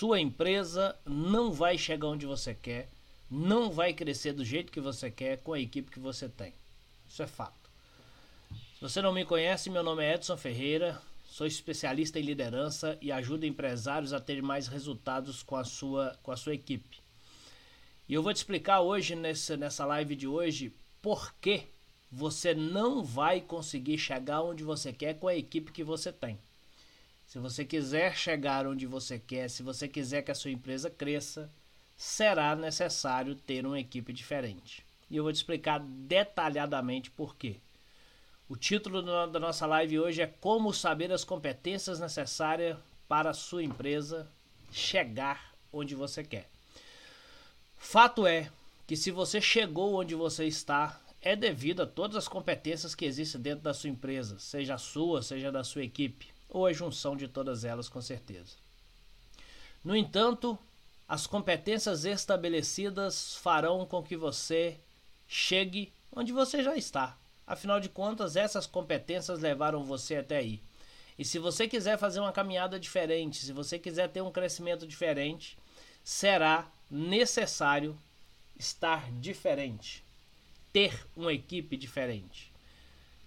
sua empresa não vai chegar onde você quer, não vai crescer do jeito que você quer com a equipe que você tem. Isso é fato. Se você não me conhece, meu nome é Edson Ferreira, sou especialista em liderança e ajudo empresários a ter mais resultados com a sua, com a sua equipe. E eu vou te explicar hoje, nessa, nessa live de hoje, por que você não vai conseguir chegar onde você quer com a equipe que você tem. Se você quiser chegar onde você quer, se você quiser que a sua empresa cresça, será necessário ter uma equipe diferente. E eu vou te explicar detalhadamente por quê. O título da nossa live hoje é Como saber as competências necessárias para a sua empresa chegar onde você quer. Fato é que se você chegou onde você está, é devido a todas as competências que existem dentro da sua empresa, seja a sua, seja da sua equipe, ou a junção de todas elas, com certeza. No entanto, as competências estabelecidas farão com que você chegue onde você já está. Afinal de contas, essas competências levaram você até aí. E se você quiser fazer uma caminhada diferente, se você quiser ter um crescimento diferente, será necessário estar diferente, ter uma equipe diferente.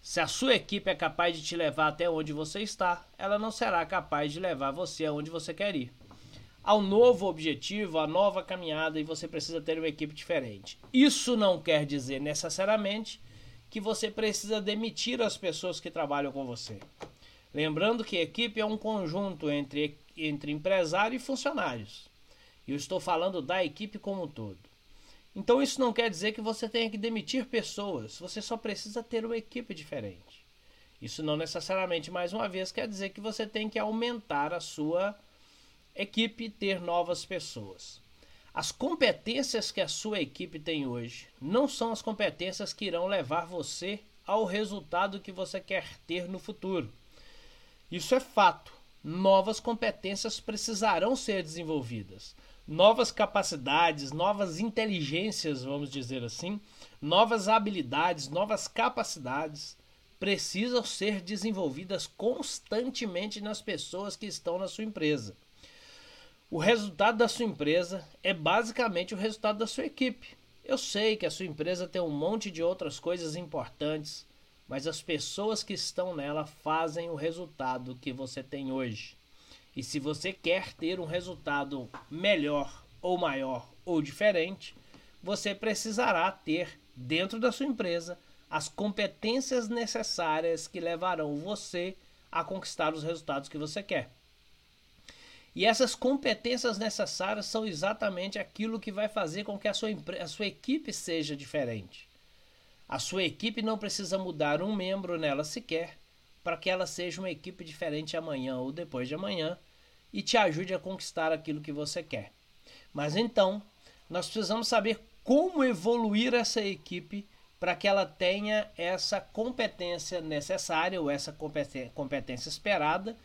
Se a sua equipe é capaz de te levar até onde você está, ela não será capaz de levar você aonde você quer ir. Ao novo objetivo, à nova caminhada e você precisa ter uma equipe diferente. Isso não quer dizer necessariamente que você precisa demitir as pessoas que trabalham com você. Lembrando que equipe é um conjunto entre, entre empresário e funcionários. Eu estou falando da equipe como um todo. Então isso não quer dizer que você tenha que demitir pessoas, você só precisa ter uma equipe diferente. Isso não necessariamente, mais uma vez, quer dizer que você tem que aumentar a sua equipe e ter novas pessoas. As competências que a sua equipe tem hoje não são as competências que irão levar você ao resultado que você quer ter no futuro. Isso é fato. Novas competências precisarão ser desenvolvidas novas capacidades, novas inteligências, vamos dizer assim, novas habilidades, novas capacidades precisam ser desenvolvidas constantemente nas pessoas que estão na sua empresa. O resultado da sua empresa é basicamente o resultado da sua equipe. Eu sei que a sua empresa tem um monte de outras coisas importantes, mas as pessoas que estão nela fazem o resultado que você tem hoje. E se você quer ter um resultado melhor ou maior ou diferente, você precisará ter dentro da sua empresa as competências necessárias que levarão você a conquistar os resultados que você quer. E essas competências necessárias são exatamente aquilo que vai fazer com que a sua, a sua equipe seja diferente. A sua equipe não precisa mudar um membro nela sequer, para que ela seja uma equipe diferente amanhã ou depois de amanhã e te ajude a conquistar aquilo que você quer. Mas então, nós precisamos saber como evoluir essa equipe para que ela tenha essa competência necessária ou essa competência esperada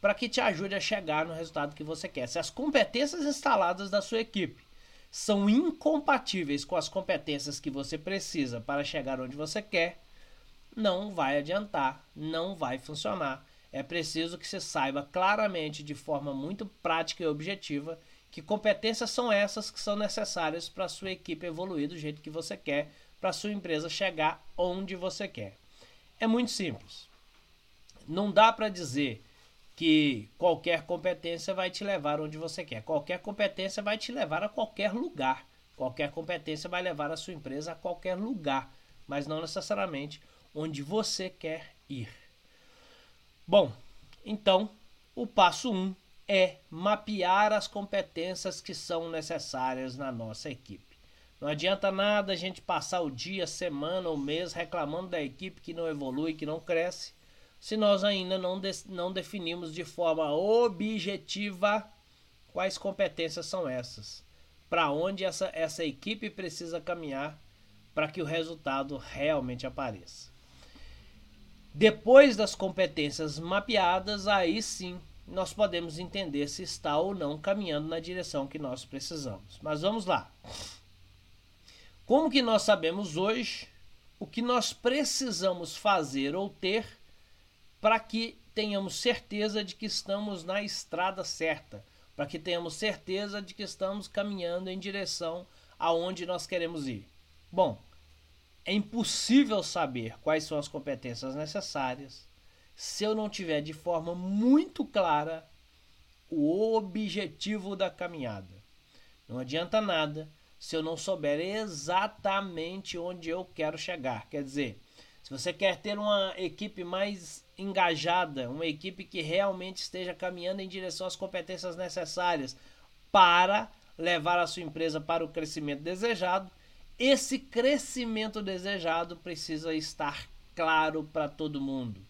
para que te ajude a chegar no resultado que você quer. Se as competências instaladas da sua equipe são incompatíveis com as competências que você precisa para chegar onde você quer, não vai adiantar, não vai funcionar. É preciso que você saiba claramente, de forma muito prática e objetiva, que competências são essas que são necessárias para a sua equipe evoluir do jeito que você quer, para a sua empresa chegar onde você quer. É muito simples. Não dá para dizer que qualquer competência vai te levar onde você quer. Qualquer competência vai te levar a qualquer lugar. Qualquer competência vai levar a sua empresa a qualquer lugar, mas não necessariamente onde você quer ir. Bom, então o passo 1 um é mapear as competências que são necessárias na nossa equipe. Não adianta nada a gente passar o dia, semana ou mês reclamando da equipe que não evolui, que não cresce, se nós ainda não, de, não definimos de forma objetiva quais competências são essas, para onde essa, essa equipe precisa caminhar para que o resultado realmente apareça. Depois das competências mapeadas, aí sim nós podemos entender se está ou não caminhando na direção que nós precisamos. Mas vamos lá. Como que nós sabemos hoje o que nós precisamos fazer ou ter para que tenhamos certeza de que estamos na estrada certa, para que tenhamos certeza de que estamos caminhando em direção aonde nós queremos ir. Bom, é impossível saber quais são as competências necessárias se eu não tiver de forma muito clara o objetivo da caminhada. Não adianta nada se eu não souber exatamente onde eu quero chegar. Quer dizer, se você quer ter uma equipe mais engajada, uma equipe que realmente esteja caminhando em direção às competências necessárias para levar a sua empresa para o crescimento desejado, esse crescimento desejado precisa estar claro para todo mundo,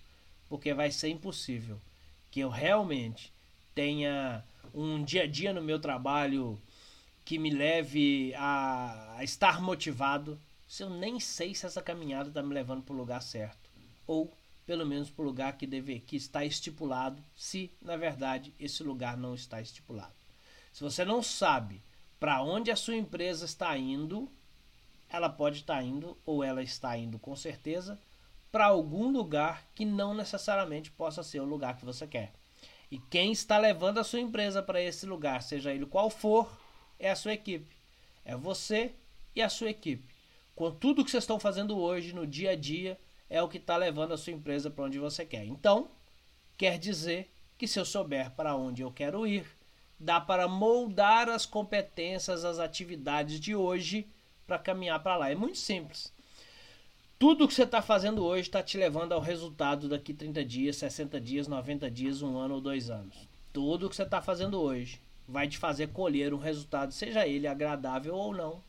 porque vai ser impossível que eu realmente tenha um dia a dia no meu trabalho que me leve a, estar motivado se eu nem sei se essa caminhada está me levando para o lugar certo ou pelo menos para o lugar que deve que está estipulado, se na verdade esse lugar não está estipulado. Se você não sabe para onde a sua empresa está indo, ela pode estar indo ou ela está indo com certeza para algum lugar que não necessariamente possa ser o lugar que você quer. E quem está levando a sua empresa para esse lugar, seja ele qual for, é a sua equipe. É você e a sua equipe. Com tudo que vocês estão fazendo hoje, no dia a dia, é o que está levando a sua empresa para onde você quer. Então, quer dizer que se eu souber para onde eu quero ir, dá para moldar as competências, as atividades de hoje para caminhar para lá. É muito simples. Tudo que você está fazendo hoje está te levando ao resultado daqui 30 dias, 60 dias, 90 dias, um ano ou dois anos. Tudo que você está fazendo hoje vai te fazer colher um resultado, seja ele agradável ou não.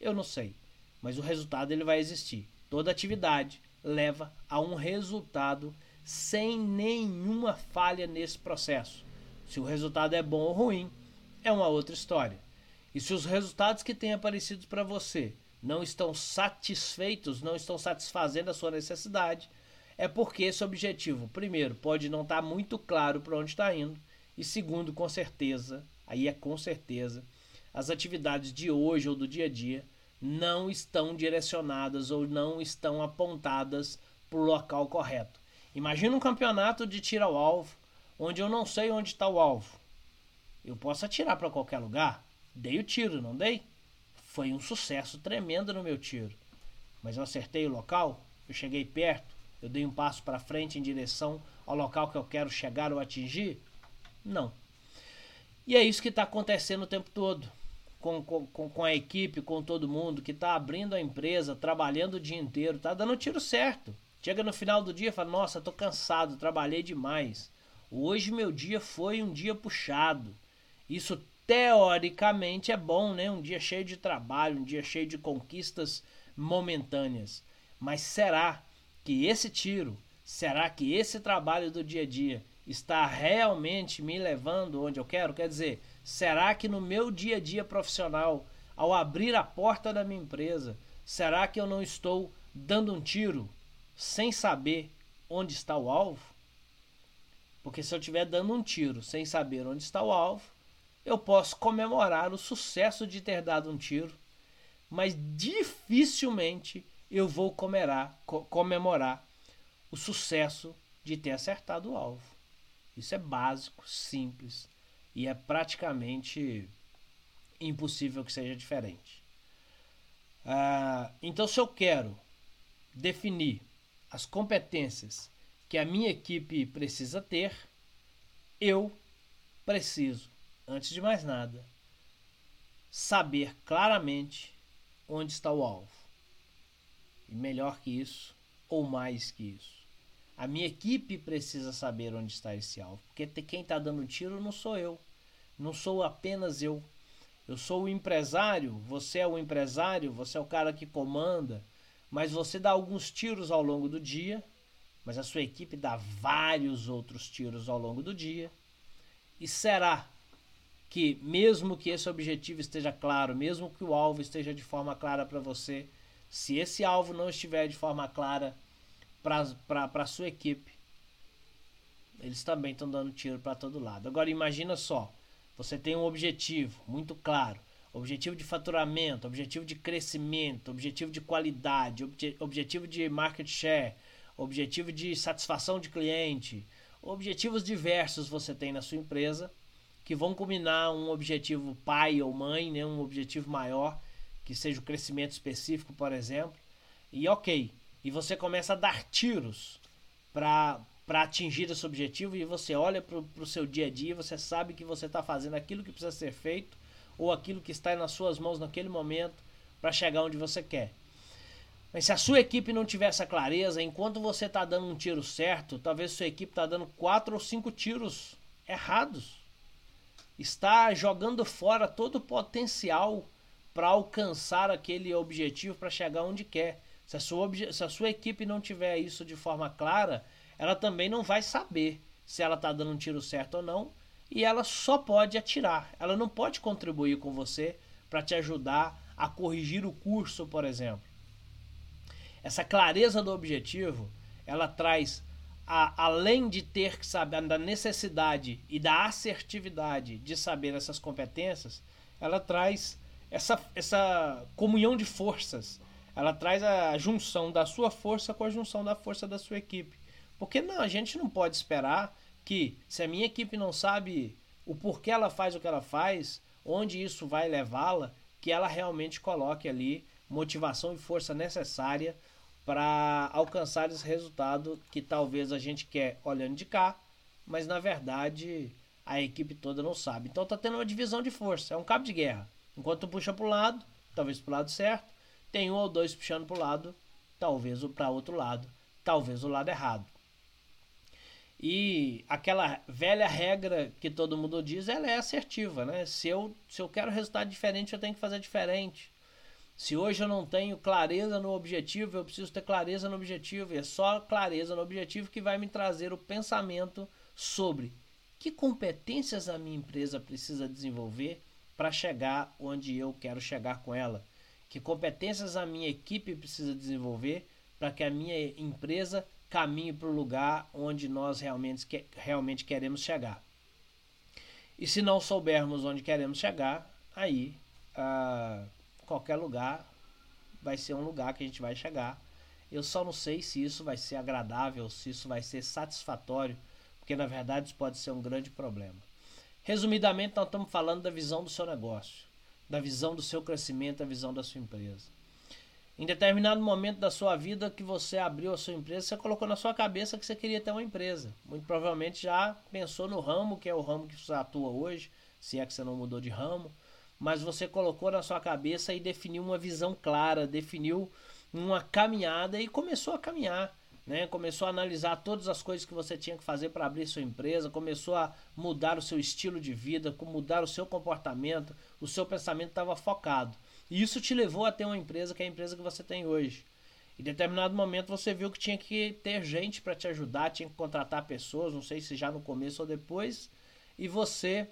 Eu não sei, mas o resultado ele vai existir. Toda atividade leva a um resultado sem nenhuma falha nesse processo. Se o resultado é bom ou ruim, é uma outra história. E se os resultados que têm aparecido para você não estão satisfeitos, não estão satisfazendo a sua necessidade, é porque esse objetivo, primeiro, pode não estar tá muito claro para onde está indo, e segundo, com certeza, aí é com certeza, as atividades de hoje ou do dia a dia não estão direcionadas ou não estão apontadas para o local correto. Imagina um campeonato de tiro ao alvo, onde eu não sei onde está o alvo. Eu posso atirar para qualquer lugar? Dei o tiro, não dei? Foi um sucesso tremendo no meu tiro. Mas eu acertei o local, eu cheguei perto, eu dei um passo para frente em direção ao local que eu quero chegar ou atingir? Não. E é isso que está acontecendo o tempo todo. Com, com, com a equipe, com todo mundo que está abrindo a empresa, trabalhando o dia inteiro, está dando tiro certo. Chega no final do dia e fala: Nossa, estou cansado, trabalhei demais. Hoje meu dia foi um dia puxado. Isso teoricamente é bom, né? Um dia cheio de trabalho, um dia cheio de conquistas momentâneas. Mas será que esse tiro, será que esse trabalho do dia a dia está realmente me levando onde eu quero? Quer dizer, será que no meu dia a dia profissional, ao abrir a porta da minha empresa, será que eu não estou dando um tiro sem saber onde está o alvo? Porque se eu estiver dando um tiro sem saber onde está o alvo, eu posso comemorar o sucesso de ter dado um tiro, mas dificilmente eu vou comemorar, comemorar o sucesso de ter acertado o alvo. Isso é básico, simples e é praticamente impossível que seja diferente. Ah, então, se eu quero definir as competências que a minha equipe precisa ter, eu preciso antes de mais nada, saber claramente onde está o alvo. E melhor que isso, ou mais que isso. A minha equipe precisa saber onde está esse alvo. Porque quem está dando tiro não sou eu. Não sou apenas eu. Eu sou o empresário, você é o empresário, você é o cara que comanda, mas você dá alguns tiros ao longo do dia, mas a sua equipe dá vários outros tiros ao longo do dia. E será que, mesmo que esse objetivo esteja claro, mesmo que o alvo esteja de forma clara para você, se esse alvo não estiver de forma clara para a sua equipe, eles também estão dando tiro para todo lado. Agora, imagina só: você tem um objetivo muito claro. Objetivo de faturamento, objetivo de crescimento, objetivo de qualidade, obje objetivo de market share, objetivo de satisfação de cliente, objetivos diversos você tem na sua empresa que vão combinar um objetivo pai ou mãe, né, um objetivo maior, que seja o crescimento específico, por exemplo. E ok, e você começa a dar tiros para atingir esse objetivo e você olha para o seu dia a dia, você sabe que você está fazendo aquilo que precisa ser feito ou aquilo que está nas suas mãos naquele momento para chegar onde você quer. Mas se a sua equipe não tiver essa clareza, enquanto você está dando um tiro certo, talvez sua equipe está dando quatro ou cinco tiros errados. Está jogando fora todo o potencial para alcançar aquele objetivo, para chegar onde quer. Se a, sua, se a sua equipe não tiver isso de forma clara, ela também não vai saber se ela está dando um tiro certo ou não. E ela só pode atirar. Ela não pode contribuir com você para te ajudar a corrigir o curso, por exemplo. Essa clareza do objetivo, ela traz, a, além de ter que saber da necessidade e da assertividade de saber essas competências, ela traz essa, essa comunhão de forças ela traz a junção da sua força com a junção da força da sua equipe. Porque não, a gente não pode esperar que, se a minha equipe não sabe o porquê ela faz o que ela faz, onde isso vai levá-la, que ela realmente coloque ali motivação e força necessária para alcançar esse resultado que talvez a gente quer olhando de cá, mas na verdade a equipe toda não sabe. Então tá tendo uma divisão de força, é um cabo de guerra. Enquanto puxa para o lado, talvez para o lado certo, tem um ou dois puxando para o lado, talvez o para outro lado, talvez o lado errado. E aquela velha regra que todo mundo diz, ela é assertiva, né? Se eu, se eu quero resultado diferente, eu tenho que fazer diferente. Se hoje eu não tenho clareza no objetivo, eu preciso ter clareza no objetivo. E é só clareza no objetivo que vai me trazer o pensamento sobre que competências a minha empresa precisa desenvolver para chegar onde eu quero chegar com ela que competências a minha equipe precisa desenvolver para que a minha empresa caminhe para o lugar onde nós realmente, realmente queremos chegar. E se não soubermos onde queremos chegar, aí ah, qualquer lugar vai ser um lugar que a gente vai chegar. Eu só não sei se isso vai ser agradável, se isso vai ser satisfatório, porque na verdade isso pode ser um grande problema. Resumidamente, nós estamos falando da visão do seu negócio da visão do seu crescimento, da visão da sua empresa. Em determinado momento da sua vida que você abriu a sua empresa, você colocou na sua cabeça que você queria ter uma empresa. Muito provavelmente já pensou no ramo, que é o ramo que você atua hoje, se é que você não mudou de ramo, mas você colocou na sua cabeça e definiu uma visão clara, definiu uma caminhada e começou a caminhar né? Começou a analisar todas as coisas que você tinha que fazer para abrir sua empresa, começou a mudar o seu estilo de vida, mudar o seu comportamento, o seu pensamento estava focado. E isso te levou a ter uma empresa que é a empresa que você tem hoje. Em determinado momento você viu que tinha que ter gente para te ajudar, tinha que contratar pessoas, não sei se já no começo ou depois, e você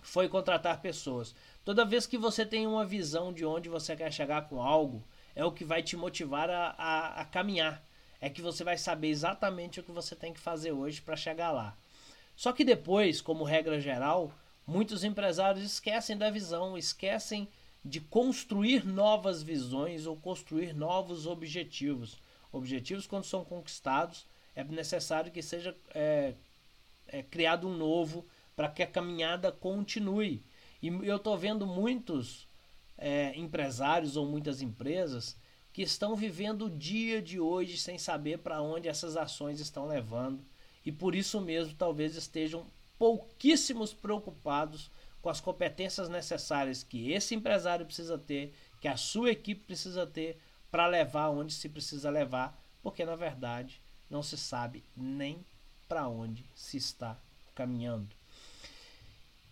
foi contratar pessoas. Toda vez que você tem uma visão de onde você quer chegar com algo, é o que vai te motivar a, a, a caminhar é que você vai saber exatamente o que você tem que fazer hoje para chegar lá. Só que depois, como regra geral, muitos empresários esquecem da visão, esquecem de construir novas visões ou construir novos objetivos. Objetivos, quando são conquistados, é necessário que seja é, é, criado um novo para que a caminhada continue. E eu estou vendo muitos é, empresários ou muitas empresas que estão vivendo o dia de hoje sem saber para onde essas ações estão levando e por isso mesmo talvez estejam pouquíssimos preocupados com as competências necessárias que esse empresário precisa ter, que a sua equipe precisa ter para levar onde se precisa levar, porque na verdade não se sabe nem para onde se está caminhando.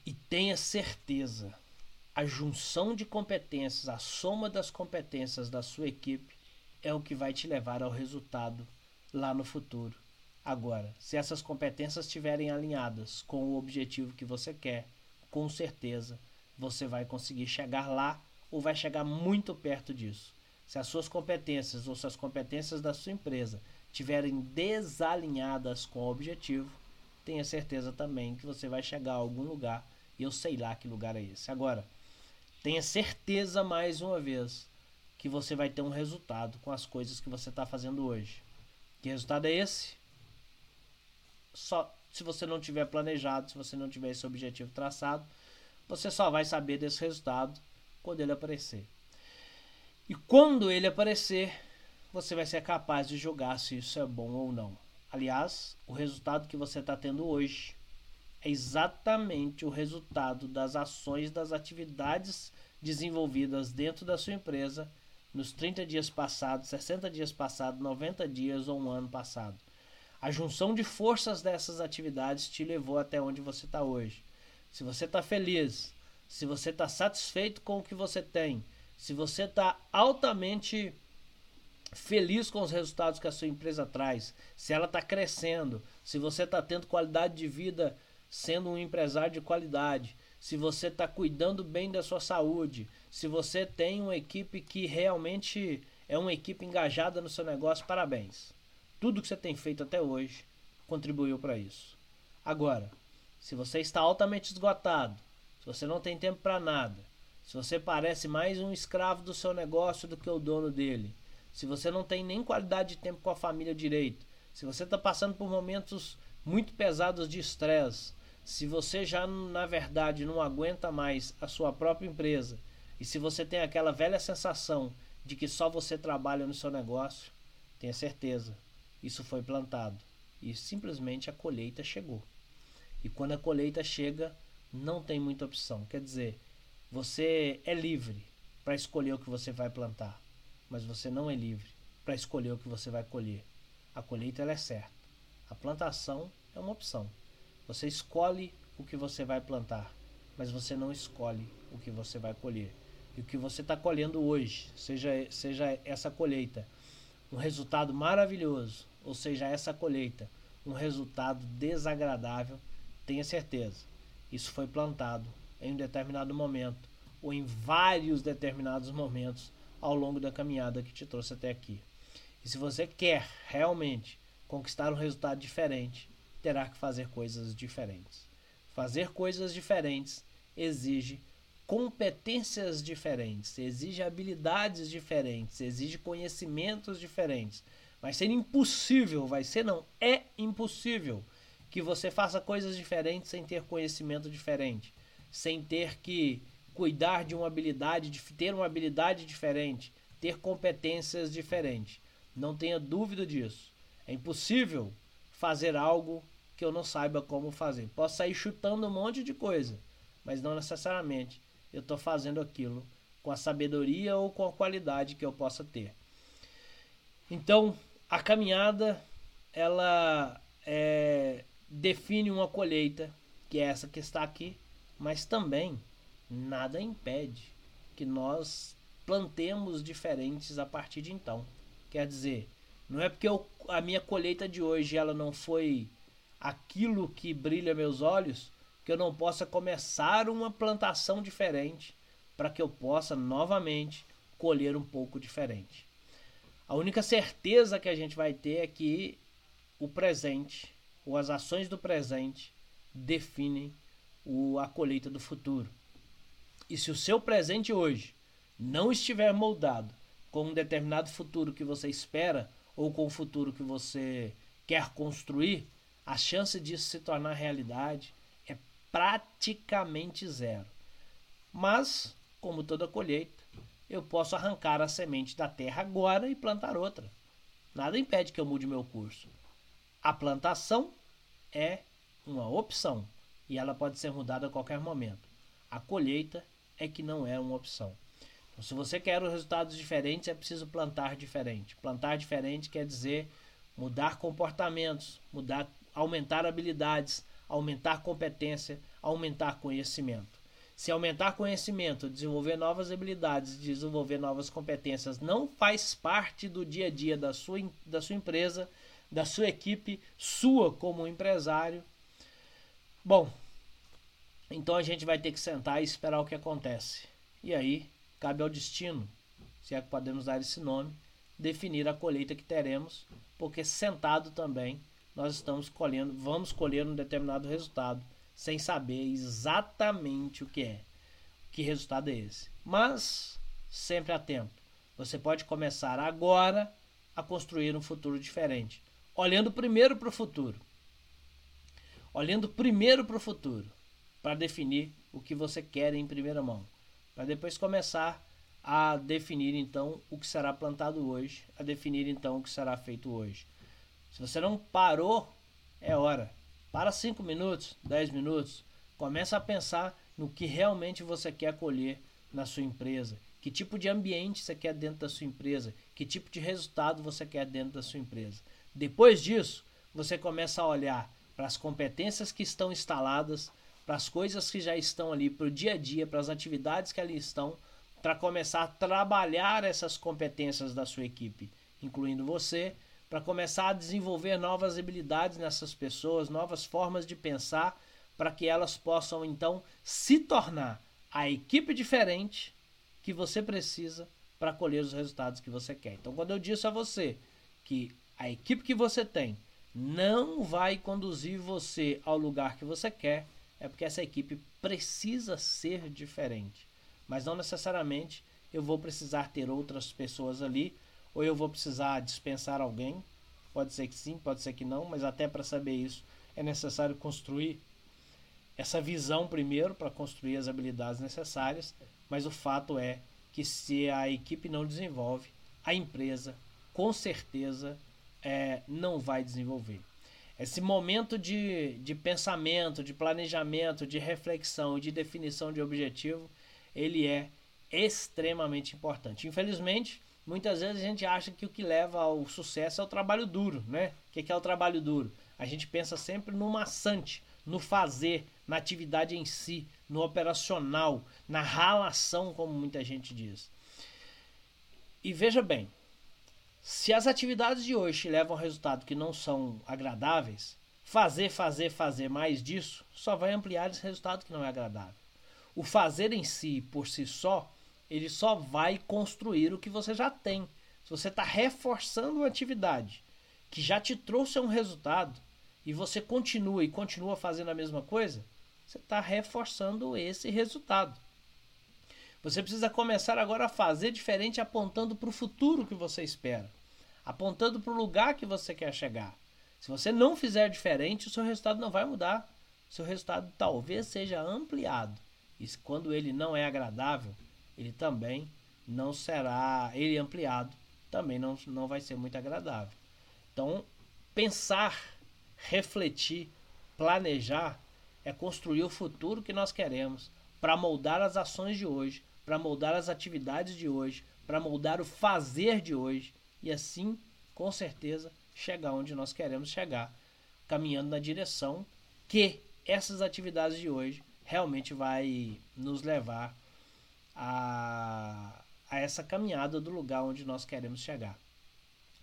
E tenha certeza a junção de competências, a soma das competências da sua equipe é o que vai te levar ao resultado lá no futuro. Agora, se essas competências estiverem alinhadas com o objetivo que você quer, com certeza você vai conseguir chegar lá ou vai chegar muito perto disso. Se as suas competências ou se as competências da sua empresa estiverem desalinhadas com o objetivo, tenha certeza também que você vai chegar a algum lugar e eu sei lá que lugar é esse. Agora, Tenha certeza mais uma vez que você vai ter um resultado com as coisas que você está fazendo hoje. Que resultado é esse? Só, se você não tiver planejado, se você não tiver esse objetivo traçado, você só vai saber desse resultado quando ele aparecer. E quando ele aparecer, você vai ser capaz de julgar se isso é bom ou não. Aliás, o resultado que você está tendo hoje é exatamente o resultado das ações, das atividades desenvolvidas dentro da sua empresa nos 30 dias passados, 60 dias passados, 90 dias ou um ano passado. A junção de forças dessas atividades te levou até onde você está hoje. Se você está feliz, se você está satisfeito com o que você tem, se você está altamente feliz com os resultados que a sua empresa traz, se ela está crescendo, se você está tendo qualidade de vida sendo um empresário de qualidade, se você está cuidando bem da sua saúde, se você tem uma equipe que realmente é uma equipe engajada no seu negócio, parabéns. Tudo que você tem feito até hoje contribuiu para isso. Agora, se você está altamente esgotado, se você não tem tempo para nada, se você parece mais um escravo do seu negócio do que o dono dele, se você não tem nem qualidade de tempo com a família direito, se você está passando por momentos muito pesados de estresse, se você já na verdade não aguenta mais a sua própria empresa e se você tem aquela velha sensação de que só você trabalha no seu negócio, tenha certeza, isso foi plantado e simplesmente a colheita chegou. E quando a colheita chega, não tem muita opção. Quer dizer, você é livre para escolher o que você vai plantar, mas você não é livre para escolher o que você vai colher. A colheita é certa. A plantação é uma opção. Você escolhe o que você vai plantar, mas você não escolhe o que você vai colher. E o que você está colhendo hoje, seja, seja essa colheita um resultado maravilhoso, ou seja, essa colheita um resultado desagradável, tenha certeza, isso foi plantado em um determinado momento ou em vários determinados momentos ao longo da caminhada que te trouxe até aqui. E se você quer realmente conquistar um resultado diferente, terá que fazer coisas diferentes. Fazer coisas diferentes exige competências diferentes, exige habilidades diferentes, exige conhecimentos diferentes. Vai ser impossível, vai ser não, é impossível que você faça coisas diferentes sem ter conhecimento diferente, sem ter que cuidar de uma habilidade, de ter uma habilidade diferente, ter competências diferentes. Não tenha dúvida disso. É impossível fazer algo que eu não saiba como fazer. Posso sair chutando um monte de coisa, mas não necessariamente eu estou fazendo aquilo com a sabedoria ou com a qualidade que eu possa ter. Então, a caminhada ela é, define uma colheita, que é essa que está aqui, mas também nada impede que nós plantemos diferentes a partir de então. Quer dizer, não é porque eu, a minha colheita de hoje ela não foi aquilo que brilha meus olhos que eu não possa começar uma plantação diferente para que eu possa novamente colher um pouco diferente. A única certeza que a gente vai ter é que o presente, ou as ações do presente, definem o, a colheita do futuro. E se o seu presente hoje não estiver moldado com um determinado futuro que você espera ou com o futuro que você quer construir, a chance disso se tornar realidade praticamente zero. Mas, como toda colheita, eu posso arrancar a semente da terra agora e plantar outra. Nada impede que eu mude meu curso. A plantação é uma opção e ela pode ser mudada a qualquer momento. A colheita é que não é uma opção. Então, se você quer resultados diferentes, é preciso plantar diferente. Plantar diferente quer dizer mudar comportamentos, mudar, aumentar habilidades, aumentar competência, aumentar conhecimento. Se aumentar conhecimento, desenvolver novas habilidades, desenvolver novas competências não faz parte do dia a dia da sua, da sua empresa, da sua equipe, sua como empresário, bom, então a gente vai ter que sentar e esperar o que acontece. E aí cabe ao destino, se é que podemos dar esse nome, definir a colheita que teremos, porque sentado também nós estamos colhendo, vamos colher um determinado resultado, sem saber exatamente o que é. Que resultado é esse? Mas sempre há tempo. Você pode começar agora a construir um futuro diferente, olhando primeiro para o futuro. olhando primeiro para o futuro, para definir o que você quer em primeira mão, para depois começar a definir então o que será plantado hoje, a definir então o que será feito hoje. Se você não parou, é hora. Para 5 minutos, 10 minutos, começa a pensar no que realmente você quer colher na sua empresa. Que tipo de ambiente você quer dentro da sua empresa? Que tipo de resultado você quer dentro da sua empresa? Depois disso, você começa a olhar para as competências que estão instaladas, para as coisas que já estão ali, para o dia a dia, para as atividades que ali estão, para começar a trabalhar essas competências da sua equipe, incluindo você, para começar a desenvolver novas habilidades nessas pessoas, novas formas de pensar, para que elas possam então se tornar a equipe diferente que você precisa para colher os resultados que você quer. Então, quando eu disse a você que a equipe que você tem não vai conduzir você ao lugar que você quer, é porque essa equipe precisa ser diferente. Mas não necessariamente eu vou precisar ter outras pessoas ali, ou eu vou precisar dispensar alguém. Pode ser que sim, pode ser que não, mas até para saber isso é necessário construir essa visão primeiro para construir as habilidades necessárias. Mas o fato é que se a equipe não desenvolve, a empresa com certeza é, não vai desenvolver. Esse momento de, de pensamento, de planejamento, de reflexão, de definição de objetivo, ele é extremamente importante. Infelizmente, muitas vezes a gente acha que o que leva ao sucesso é o trabalho duro, né? O que é o trabalho duro? A gente pensa sempre no maçante, no fazer, na atividade em si, no operacional, na ralação, como muita gente diz. E veja bem, se as atividades de hoje levam a resultado que não são agradáveis, fazer, fazer, fazer mais disso só vai ampliar esse resultado que não é agradável. O fazer em si, por si só, ele só vai construir o que você já tem. Se você está reforçando uma atividade que já te trouxe um resultado e você continua e continua fazendo a mesma coisa, você está reforçando esse resultado. Você precisa começar agora a fazer diferente, apontando para o futuro que você espera, apontando para o lugar que você quer chegar. Se você não fizer diferente, o seu resultado não vai mudar. O seu resultado talvez seja ampliado. E quando ele não é agradável, ele também não será, ele ampliado, também não, não vai ser muito agradável. Então, pensar, refletir, planejar é construir o futuro que nós queremos para moldar as ações de hoje, para moldar as atividades de hoje, para moldar o fazer de hoje e assim, com certeza, chegar onde nós queremos chegar, caminhando na direção que essas atividades de hoje realmente vai nos levar a, a essa caminhada do lugar onde nós queremos chegar.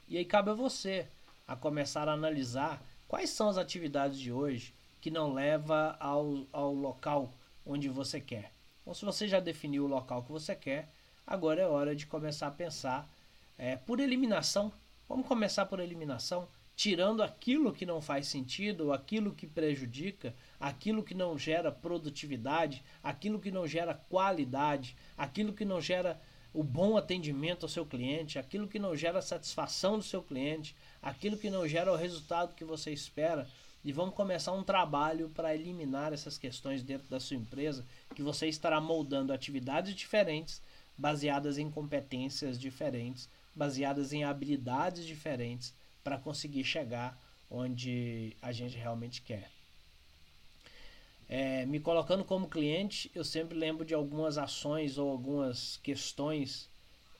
E aí cabe a você a começar a analisar quais são as atividades de hoje que não leva ao, ao local onde você quer. Então, se você já definiu o local que você quer, agora é hora de começar a pensar é, por eliminação. Vamos começar por eliminação, tirando aquilo que não faz sentido, aquilo que prejudica, aquilo que não gera produtividade, aquilo que não gera qualidade, aquilo que não gera o bom atendimento ao seu cliente, aquilo que não gera satisfação do seu cliente, aquilo que não gera o resultado que você espera e vamos começar um trabalho para eliminar essas questões dentro da sua empresa, que você estará moldando atividades diferentes, baseadas em competências diferentes, baseadas em habilidades diferentes, para conseguir chegar onde a gente realmente quer. É, me colocando como cliente, eu sempre lembro de algumas ações ou algumas questões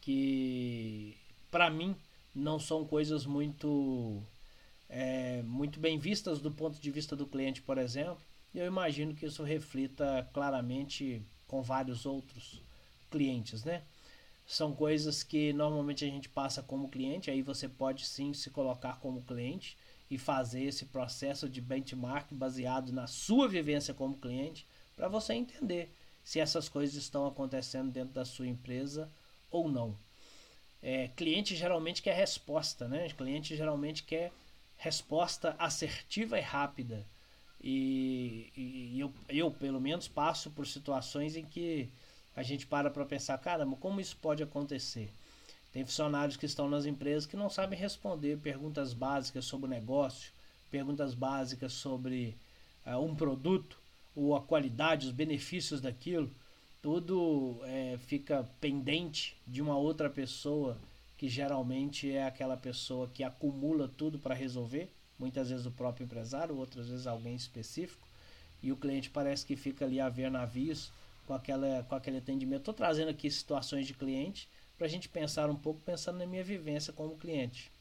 que, para mim, não são coisas muito é, muito bem vistas do ponto de vista do cliente, por exemplo, e eu imagino que isso reflita claramente com vários outros clientes, né? São coisas que normalmente a gente passa como cliente, aí você pode sim se colocar como cliente e fazer esse processo de benchmark baseado na sua vivência como cliente, para você entender se essas coisas estão acontecendo dentro da sua empresa ou não. É, cliente geralmente quer resposta, né? Cliente geralmente quer resposta assertiva e rápida. E, e, eu, eu, pelo menos, passo por situações em que a gente para para pensar: caramba, como isso pode acontecer? Tem funcionários que estão nas empresas que não sabem responder perguntas básicas sobre o negócio, perguntas básicas sobre uh, um produto, ou a qualidade, os benefícios daquilo, tudo é, fica pendente de uma outra pessoa que geralmente é aquela pessoa que acumula tudo para resolver, muitas vezes o próprio empresário, outras vezes alguém específico, e o cliente parece que fica ali a ver navios com, aquela, com aquele atendimento. Estou trazendo aqui situações de cliente para a gente pensar um pouco, pensando na minha vivência como cliente.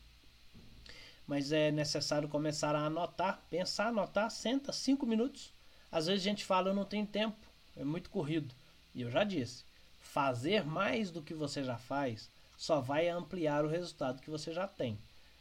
Mas é necessário começar a anotar, pensar, anotar, senta cinco minutos. Às vezes a gente fala, eu não tenho tempo, é muito corrido. E eu já disse, fazer mais do que você já faz só vai ampliar o resultado que você já tem.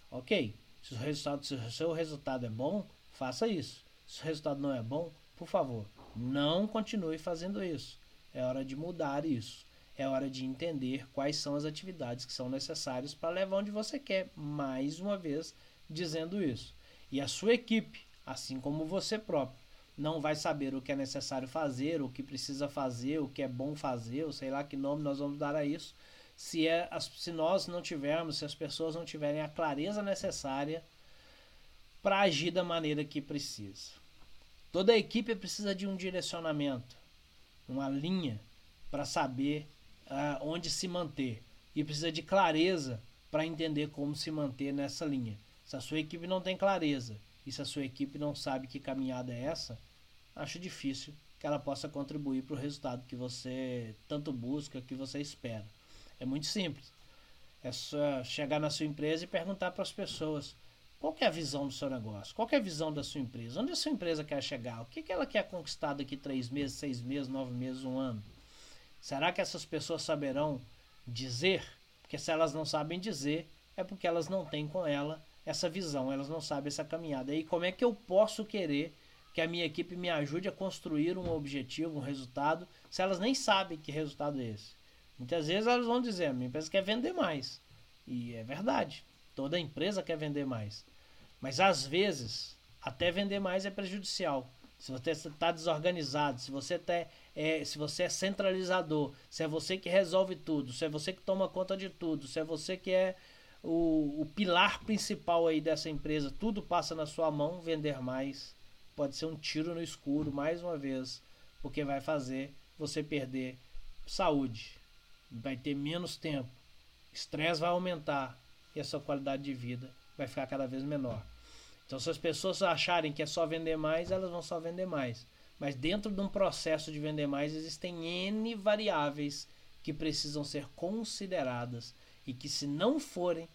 Ok, se o, resultado, se o seu resultado é bom, faça isso. Se o resultado não é bom, por favor, não continue fazendo isso. É hora de mudar isso. É hora de entender quais são as atividades que são necessárias para levar onde você quer. Mais uma vez, dizendo isso. E a sua equipe, assim como você próprio, não vai saber o que é necessário fazer, o que precisa fazer, o que é bom fazer, ou sei lá que nome nós vamos dar a isso, se, é, se nós não tivermos, se as pessoas não tiverem a clareza necessária para agir da maneira que precisa. Toda a equipe precisa de um direcionamento, uma linha para saber uh, onde se manter e precisa de clareza para entender como se manter nessa linha. Se a sua equipe não tem clareza e se a sua equipe não sabe que caminhada é essa, acho difícil que ela possa contribuir para o resultado que você tanto busca, que você espera. É muito simples. É só chegar na sua empresa e perguntar para as pessoas qual é a visão do seu negócio, qual é a visão da sua empresa, onde a sua empresa quer chegar, o que, que ela quer conquistar daqui três meses, seis meses, nove meses, um ano. Será que essas pessoas saberão dizer? Porque se elas não sabem dizer, é porque elas não têm com ela essa visão, elas não sabem essa caminhada. E como é que eu posso querer que a minha equipe me ajude a construir um objetivo, um resultado, se elas nem sabem que resultado é esse? Muitas vezes elas vão dizer: a minha empresa quer vender mais. E é verdade, toda empresa quer vender mais. Mas às vezes, até vender mais é prejudicial. Se você está desorganizado, se você, tá, é, se você é centralizador, se é você que resolve tudo, se é você que toma conta de tudo, se é você que é o, o pilar principal aí dessa empresa, tudo passa na sua mão, vender mais pode ser um tiro no escuro, mais uma vez, porque vai fazer você perder saúde, vai ter menos tempo, estresse vai aumentar e a sua qualidade de vida vai ficar cada vez menor. Então, se as pessoas acharem que é só vender mais, elas vão só vender mais. Mas dentro de um processo de vender mais, existem N variáveis que precisam ser consideradas e que, se não forem,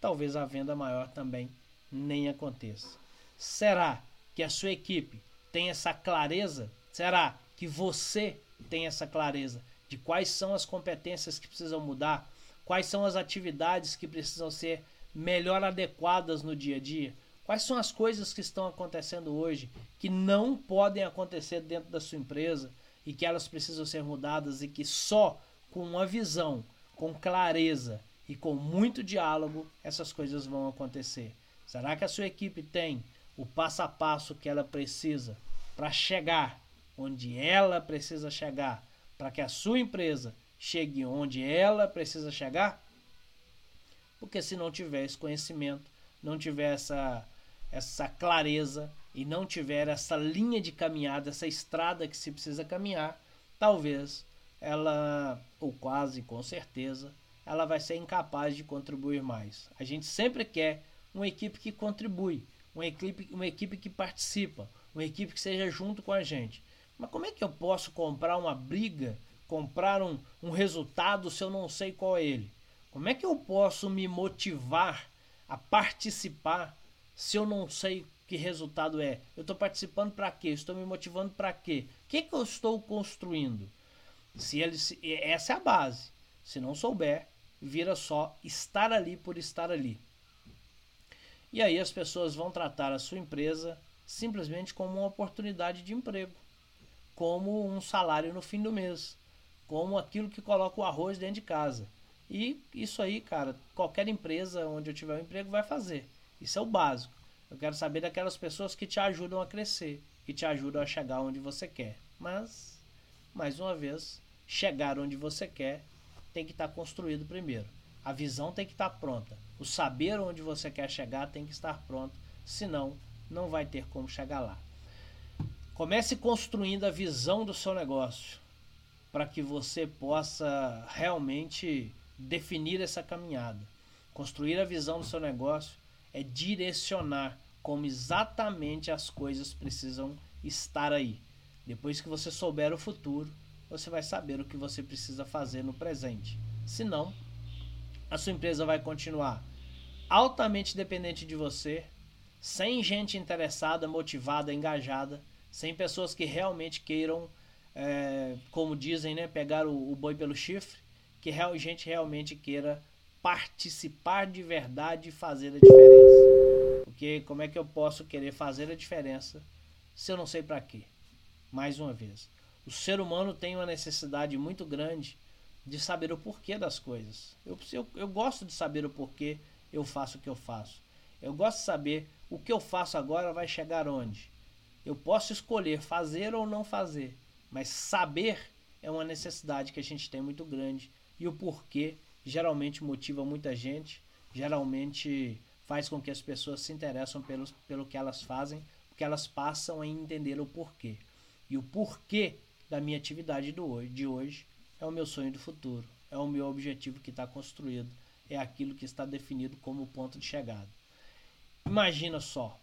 talvez a venda maior também nem aconteça. Será que a sua equipe tem essa clareza? Será que você tem essa clareza de quais são as competências que precisam mudar? Quais são as atividades que precisam ser melhor adequadas no dia a dia? Quais são as coisas que estão acontecendo hoje que não podem acontecer dentro da sua empresa e que elas precisam ser mudadas e que só com uma visão, com clareza e com muito diálogo essas coisas vão acontecer? Será que a sua equipe tem o passo a passo que ela precisa para chegar onde ela precisa chegar, para que a sua empresa chegue onde ela precisa chegar? Porque se não tiver esse conhecimento, não tiver essa essa clareza e não tiver essa linha de caminhada, essa estrada que se precisa caminhar, talvez ela, ou quase com certeza, ela vai ser incapaz de contribuir mais. A gente sempre quer uma equipe que contribui, uma equipe, uma equipe que participa, uma equipe que seja junto com a gente. Mas como é que eu posso comprar uma briga, comprar um, um resultado se eu não sei qual é ele? Como é que eu posso me motivar a participar se eu não sei que resultado é? Eu estou participando para quê? Estou me motivando para quê? O que, que eu estou construindo? Se ele, essa é a base. Se não souber, vira só estar ali por estar ali. E aí as pessoas vão tratar a sua empresa simplesmente como uma oportunidade de emprego, como um salário no fim do mês, como aquilo que coloca o arroz dentro de casa. E isso aí, cara, qualquer empresa onde eu tiver um emprego vai fazer. Isso é o básico. Eu quero saber daquelas pessoas que te ajudam a crescer, que te ajudam a chegar onde você quer. Mas, mais uma vez, chegar onde você quer tem que estar construído primeiro. A visão tem que estar pronta. O saber onde você quer chegar tem que estar pronto. Senão, não vai ter como chegar lá. Comece construindo a visão do seu negócio para que você possa realmente definir essa caminhada. Construir a visão do seu negócio é direcionar como exatamente as coisas precisam estar aí. Depois que você souber o futuro, você vai saber o que você precisa fazer no presente. Senão, a sua empresa vai continuar altamente dependente de você, sem gente interessada, motivada, engajada, sem pessoas que realmente queiram, é, como dizem, né, pegar o, o boi pelo chifre, que real, gente realmente queira participar de verdade e fazer a diferença. Porque como é que eu posso querer fazer a diferença se eu não sei para quê? Mais uma vez, o ser humano tem uma necessidade muito grande de saber o porquê das coisas. Eu, eu, eu gosto de saber o porquê eu faço o que eu faço. Eu gosto de saber o que eu faço agora vai chegar onde. Eu posso escolher fazer ou não fazer, mas saber é uma necessidade que a gente tem muito grande e o porquê geralmente motiva muita gente, geralmente faz com que as pessoas se interessem pelo, pelo que elas fazem, porque elas passam a entender o porquê. E o porquê da minha atividade do hoje, de hoje é o meu sonho do futuro, é o meu objetivo que está construído, é aquilo que está definido como ponto de chegada. Imagina só,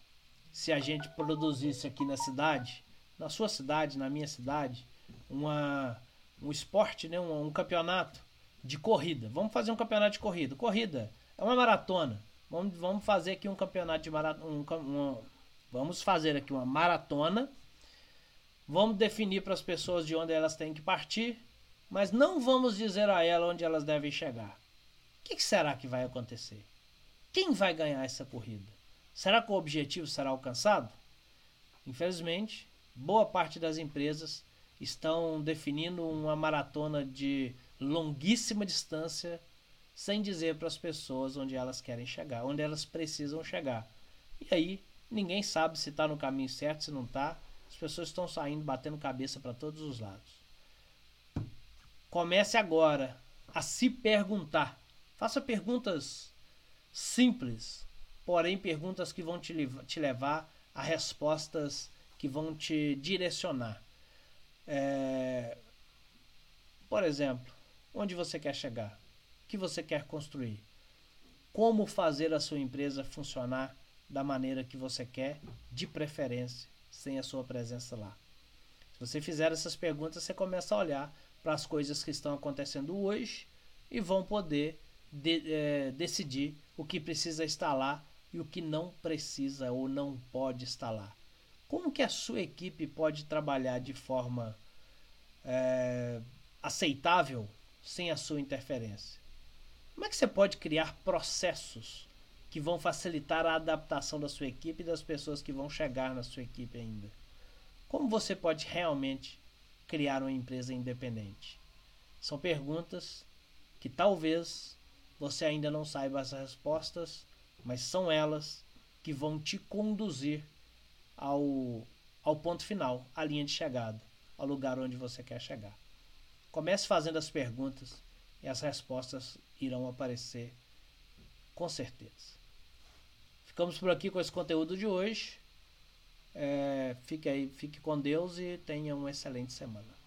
se a gente produzisse aqui na cidade, na sua cidade, na minha cidade, uma, um esporte, né, um, um campeonato de corrida. Vamos fazer um campeonato de corrida. Corrida é uma maratona. Vamos, vamos fazer aqui um campeonato de maratona. Um, um, vamos fazer aqui uma maratona. Vamos definir para as pessoas de onde elas têm que partir, mas não vamos dizer a elas onde elas devem chegar. O que, que será que vai acontecer? Quem vai ganhar essa corrida? Será que o objetivo será alcançado? Infelizmente, boa parte das empresas estão definindo uma maratona de longuíssima distância sem dizer para as pessoas onde elas querem chegar, onde elas precisam chegar. E aí ninguém sabe se está no caminho certo, se não está. As pessoas estão saindo, batendo cabeça para todos os lados. Comece agora a se perguntar. Faça perguntas simples, porém perguntas que vão te, te levar a respostas que vão te direcionar. É... Por exemplo, onde você quer chegar? O que você quer construir? Como fazer a sua empresa funcionar da maneira que você quer, de preferência, sem a sua presença lá? Se você fizer essas perguntas, você começa a olhar para as coisas que estão acontecendo hoje e vão poder de, é, decidir o que precisa estar lá e o que não precisa ou não pode estar lá. Como que a sua equipe pode trabalhar de forma é, aceitável sem a sua interferência? Como é que você pode criar processos que vão facilitar a adaptação da sua equipe e das pessoas que vão chegar na sua equipe ainda? Como você pode realmente criar uma empresa independente? São perguntas que talvez você ainda não saiba as respostas, mas são elas que vão te conduzir ao, ao ponto final, à linha de chegada, ao lugar onde você quer chegar. Comece fazendo as perguntas e as respostas irão aparecer com certeza. Ficamos por aqui com esse conteúdo de hoje. É, fique aí, fique com Deus e tenha uma excelente semana.